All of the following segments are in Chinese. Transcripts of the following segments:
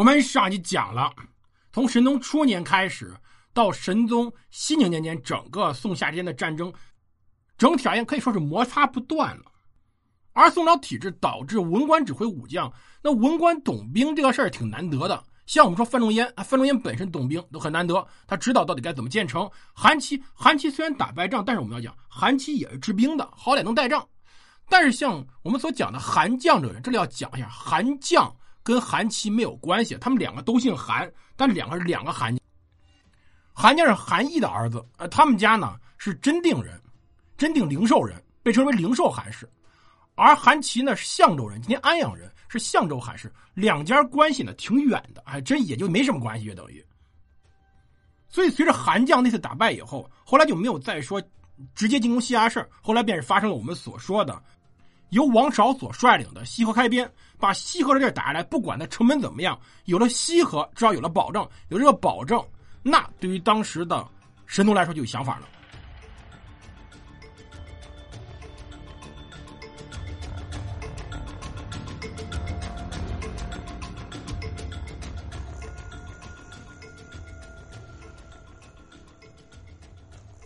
我们上集讲了，从神宗初年开始到神宗熙宁年间，整个宋夏之间的战争，整体而言可以说是摩擦不断了。而宋朝体制导致文官指挥武将，那文官懂兵这个事儿挺难得的。像我们说范仲淹，范仲淹本身懂兵都很难得，他知道到底该怎么建成。韩琦，韩琦虽然打败仗，但是我们要讲，韩琦也是治兵的，好歹能带仗。但是像我们所讲的韩将这个人，这里要讲一下，韩将跟韩琦没有关系，他们两个都姓韩，但两个是两个韩。韩家是韩毅的儿子，呃，他们家呢是真定人，真定灵寿人，被称为灵寿韩氏。而韩琦呢是象州人，今天安阳人。是相州韩氏，两家关系呢挺远的，还真也就没什么关系，就等于。所以随着韩将那次打败以后，后来就没有再说直接进攻西衙事后来便是发生了我们所说的，由王韶所率领的西河开边，把西河的地打下来，不管它成本怎么样，有了西河，至少有了保证，有这个保证，那对于当时的神宗来说就有想法了。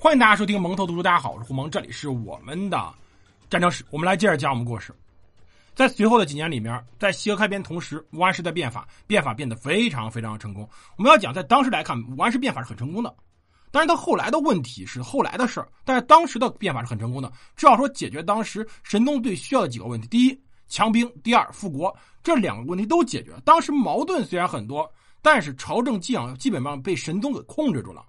欢迎大家收听蒙头读书，大家好，我是胡蒙，这里是我们的战争史，我们来接着讲我们故事。在随后的几年里面，在西河开边同时，武安石的变法，变法变得非常非常成功。我们要讲，在当时来看，武安石变法是很成功的。但是他后来的问题是后来的事儿，但是当时的变法是很成功的，至少说解决当时神宗最需要的几个问题：第一，强兵；第二，复国。这两个问题都解决了。当时矛盾虽然很多，但是朝政基养基本上被神宗给控制住了。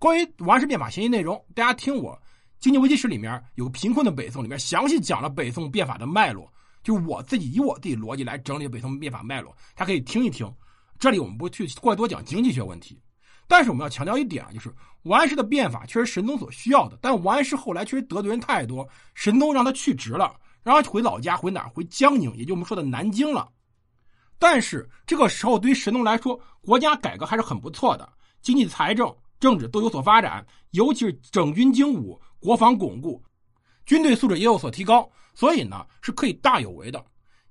关于王氏变法协议内容，大家听我《经济危机史》里面有个贫困的北宋，里面详细讲了北宋变法的脉络，就是我自己以我自己逻辑来整理北宋变法脉络，大家可以听一听。这里我们不去过多讲经济学问题，但是我们要强调一点啊，就是王安石的变法确实神宗所需要的，但王安石后来确实得罪人太多，神宗让他去职了，让他回老家，回哪儿？回江宁，也就我们说的南京了。但是这个时候对于神宗来说，国家改革还是很不错的，经济财政。政治都有所发展，尤其是整军精武，国防巩固，军队素质也有所提高，所以呢是可以大有为的。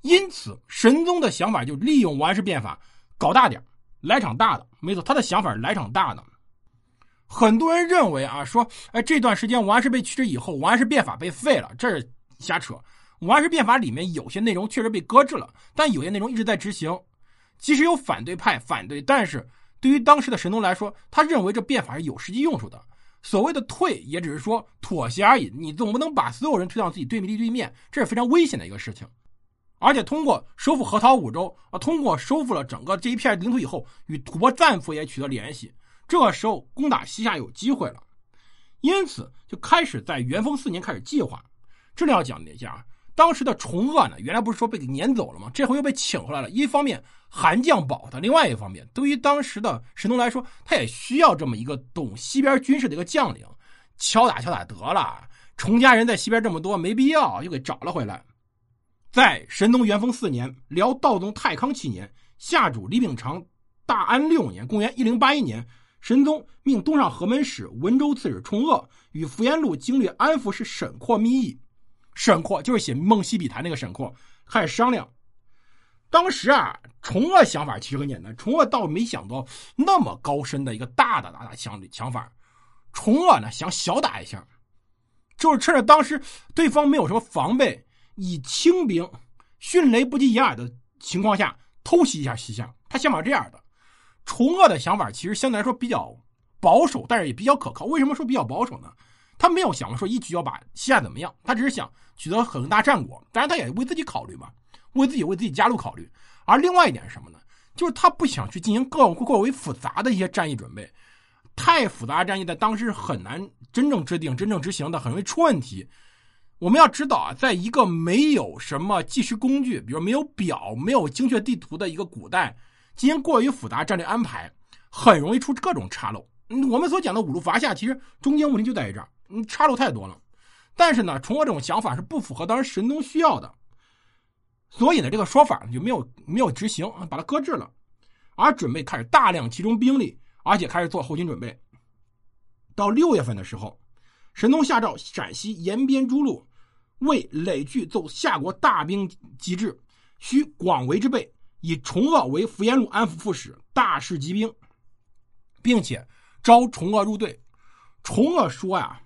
因此，神宗的想法就利用王安石变法搞大点来场大的。没错，他的想法是来场大的。很多人认为啊，说哎这段时间王安石被驱逐以后，王安石变法被废了，这是瞎扯。王安石变法里面有些内容确实被搁置了，但有些内容一直在执行。即使有反对派反对，但是。对于当时的神宗来说，他认为这变法是有实际用处的。所谓的退，也只是说妥协而已。你总不能把所有人推到自己对立对面，这是非常危险的一个事情。而且通过收复河套五州啊，通过收复了整个这一片领土以后，与吐蕃战俘也取得联系。这个时候攻打西夏有机会了，因此就开始在元丰四年开始计划。这里要讲一下啊。当时的崇鄂呢，原来不是说被给撵走了吗？这回又被请回来了。一方面韩将保他，另外一方面，对于当时的神宗来说，他也需要这么一个懂西边军事的一个将领。敲打敲打得了，崇家人在西边这么多，没必要，又给找了回来。在神宗元丰四年，辽道宗太康七年，夏主李秉常大安六年（公元1081年），神宗命东上河门使、文州刺史崇鄂与福延禄经略安抚使沈括密议。沈括就是写《梦溪笔谈》那个沈括，开始商量。当时啊，崇鄂想法其实很简单，崇鄂倒没想到那么高深的一个大的大的想想法。崇鄂呢想小打一下，就是趁着当时对方没有什么防备，以轻兵、迅雷不及掩耳的情况下偷袭一下西夏。他想法这样的。崇鄂的想法其实相对来说比较保守，但是也比较可靠。为什么说比较保守呢？他没有想过说一举要把西夏怎么样，他只是想取得很大战果。当然，他也为自己考虑嘛，为自己为自己家路考虑。而另外一点是什么呢？就是他不想去进行更过为复杂的一些战役准备，太复杂的战役在当时很难真正制定、真正执行的，很容易出问题。我们要知道啊，在一个没有什么计时工具，比如没有表、没有精确地图的一个古代，进行过于复杂战略安排，很容易出各种岔漏。我们所讲的五路伐夏，其实中间问题就在于这儿。嗯，岔路太多了，但是呢，崇鄂这种想法是不符合当时神宗需要的，所以呢，这个说法就没有没有执行，把它搁置了，而准备开始大量集中兵力，而且开始做后勤准备。到六月份的时候，神宗下诏陕西延边诸路为累聚奏夏国大兵集至，需广为之备，以崇鄂为福延禄安抚副使，大势集兵，并且招崇鄂入队。崇鄂说呀：“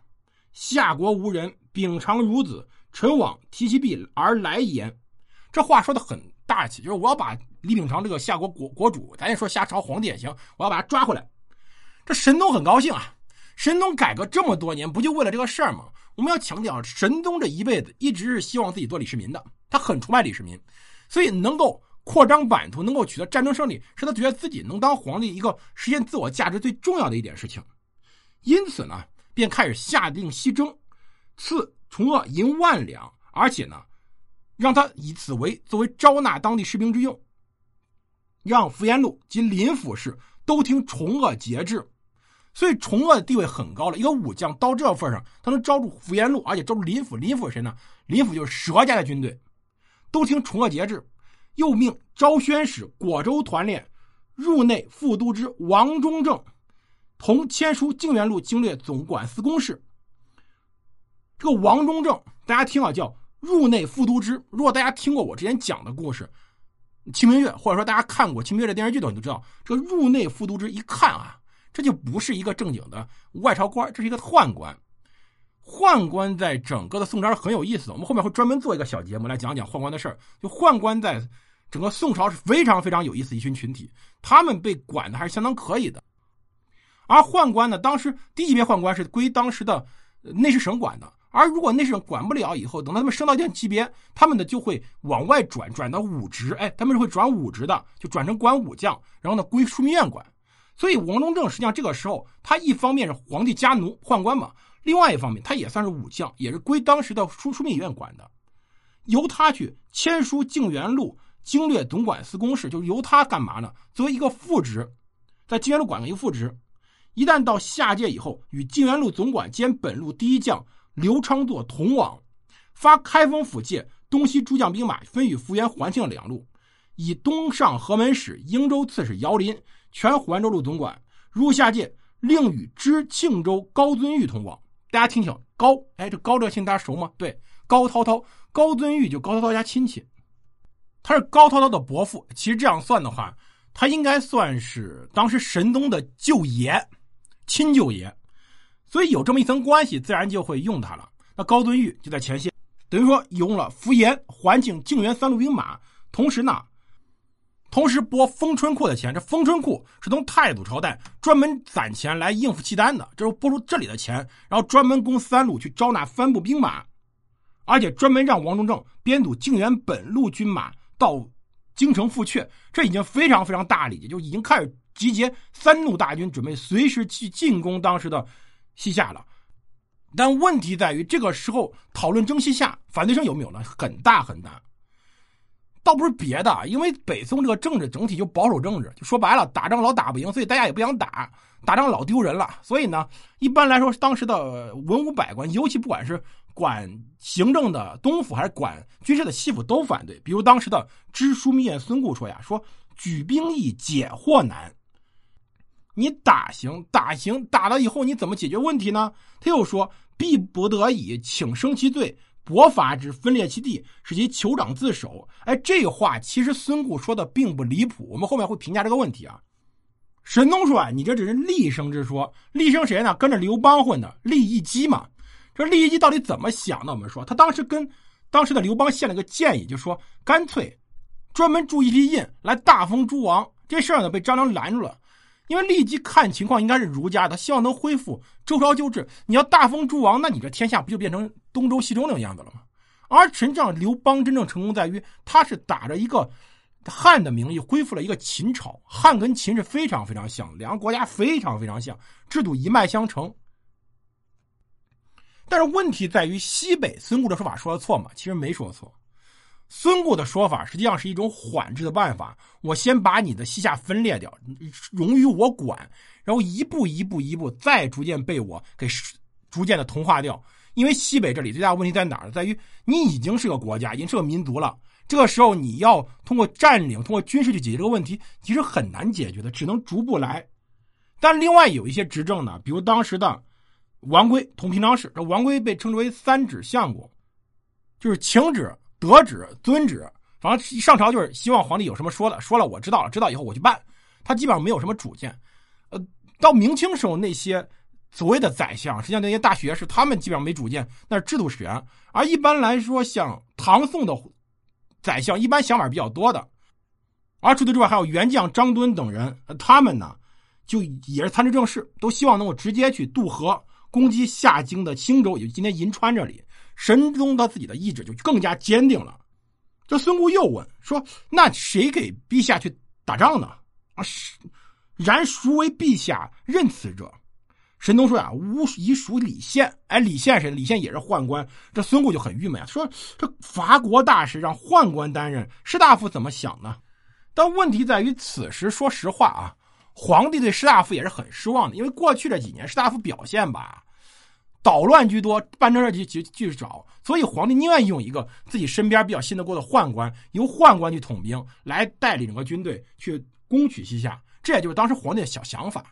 夏国无人，秉常孺子，臣往提其弊而来焉。”这话说的很大气，就是我要把李秉常这个夏国国国主，咱也说夏朝皇帝也行，我要把他抓回来。这神宗很高兴啊！神宗改革这么多年，不就为了这个事儿吗？我们要强调，神宗这一辈子一直是希望自己做李世民的，他很崇拜李世民，所以能够。扩张版图，能够取得战争胜利，是他觉得自己能当皇帝一个实现自我价值最重要的一点事情。因此呢，便开始下定西征，赐崇鄂银万两，而且呢，让他以此为作为招纳当地士兵之用，让福延禄及林府士都听崇鄂节制。所以崇鄂的地位很高了，一个武将到这份上，他能招住福延禄，而且招住林府。林府是谁呢？林府就是佘家的军队，都听崇鄂节制。又命昭宣使果州团练入内副都之王中正同签书靖元路经略总管司公事。这个王中正，大家听啊，叫入内副都之。如果大家听过我之前讲的故事《清明月》，或者说大家看过《清明月》的电视剧的，你就知道这个入内副都之一看啊，这就不是一个正经的外朝官，这是一个宦官。宦官在整个的宋朝是很有意思的，我们后面会专门做一个小节目来讲讲宦官的事儿。就宦官在。整个宋朝是非常非常有意思一群群体，他们被管的还是相当可以的。而宦官呢，当时低级别宦官是归当时的内侍省管的，而如果内侍省管不了以后，等到他们升到一定级别，他们呢就会往外转，转到武职。哎，他们是会转武职的，就转成管武将，然后呢归枢密院管。所以王中正实际上这个时候，他一方面是皇帝家奴宦官嘛，另外一方面他也算是武将，也是归当时的枢枢密院管的，由他去签书靖元路。经略总管司公事就是由他干嘛呢？作为一个副职，在靖元路管的一个副职。一旦到下界以后，与靖元路总管兼本路第一将刘昌作同往，发开封府界东西诸将兵马，分与福原、环庆两路，以东上河门使、英州刺史姚林全环州路总管。入下界，另与知庆州高遵玉同往。大家听听，高，哎，这高这个姓大家熟吗？对，高涛涛，高遵玉就高涛涛家亲戚。他是高涛涛的伯父，其实这样算的话，他应该算是当时神宗的舅爷，亲舅爷，所以有这么一层关系，自然就会用他了。那高敦玉就在前线，等于说用了福延、环境、靖元三路兵马，同时呢，同时拨封春库的钱。这封春库是从太祖朝代专门攒钱来应付契丹的，就是拨出这里的钱，然后专门供三路去招纳番部兵马，而且专门让王中正编组靖元本路军马。到京城复阙，这已经非常非常大礼节，就已经开始集结三路大军，准备随时去进攻当时的西夏了。但问题在于，这个时候讨论征西夏，反对声有没有呢？很大很大。倒不是别的，因为北宋这个政治整体就保守政治，就说白了，打仗老打不赢，所以大家也不想打，打仗老丢人了。所以呢，一般来说，当时的文武百官，尤其不管是。管行政的东府还是管军事的西府都反对。比如当时的知枢密院孙固说呀：“说举兵易，解惑难。你打行打行打了以后，你怎么解决问题呢？”他又说：“必不得已，请生其罪，薄罚之，分裂其地，使其酋长自首。”哎，这话其实孙固说的并不离谱。我们后面会评价这个问题啊。神宗说：“啊，你这只是厉声之说，厉声谁呢？跟着刘邦混的厉一击嘛。”这利益基到底怎么想的？我们说，他当时跟当时的刘邦献了个建议，就说干脆专门铸一批印来大封诸王。这事儿呢被张良拦住了，因为立即看情况应该是儒家的，希望能恢复周朝旧制。你要大封诸王，那你这天下不就变成东周、西周那个样子了吗？而实际上，刘邦真正成功在于他是打着一个汉的名义恢复了一个秦朝。汉跟秦是非常非常像，两个国家非常非常像，制度一脉相承。但是问题在于西北孙固的说法说的错吗？其实没说错。孙固的说法实际上是一种缓制的办法，我先把你的西夏分裂掉，容于我管，然后一步一步一步再逐渐被我给逐渐的同化掉。因为西北这里最大的问题在哪儿？在于你已经是个国家，已经是个民族了。这个时候你要通过占领、通过军事去解决这个问题，其实很难解决的，只能逐步来。但另外有一些执政呢，比如当时的。王圭同平章事，这王圭被称之为三指相公，就是请旨、得旨、遵旨，反正上朝就是希望皇帝有什么说的，说了我知道了，知道以后我去办。他基本上没有什么主见。呃，到明清时候那些所谓的宰相，实际上那些大学士，他们基本上没主见，那是制度使然。而一般来说，像唐宋的宰相，一般想法比较多的。而除此之外，还有元将张敦等人，他们呢，就也是参知政事，都希望能够直接去渡河，攻击下京的青州，也就今天银川这里。神宗他自己的意志就更加坚定了。这孙固又问说：“那谁给陛下去打仗呢？”啊，是，然孰为陛下任此者？神宗说呀：“吾已属李宪。”哎，李宪谁？李宪也是宦官。这孙固就很郁闷啊，说：“这伐国大事让宦官担任，士大夫怎么想呢？”但问题在于，此时说实话啊，皇帝对士大夫也是很失望的，因为过去这几年士大夫表现吧，捣乱居多，办正事就就就少，所以皇帝宁愿用一个自己身边比较信得过的宦官，由宦官去统兵，来带领整个军队去攻取西夏，这也就是当时皇帝的小想法。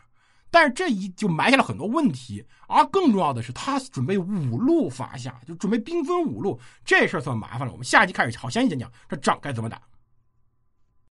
但是这一就埋下了很多问题，而更重要的是，他准备五路伐夏，就准备兵分五路，这事儿算麻烦了。我们下集开始好详细讲讲这仗该怎么打。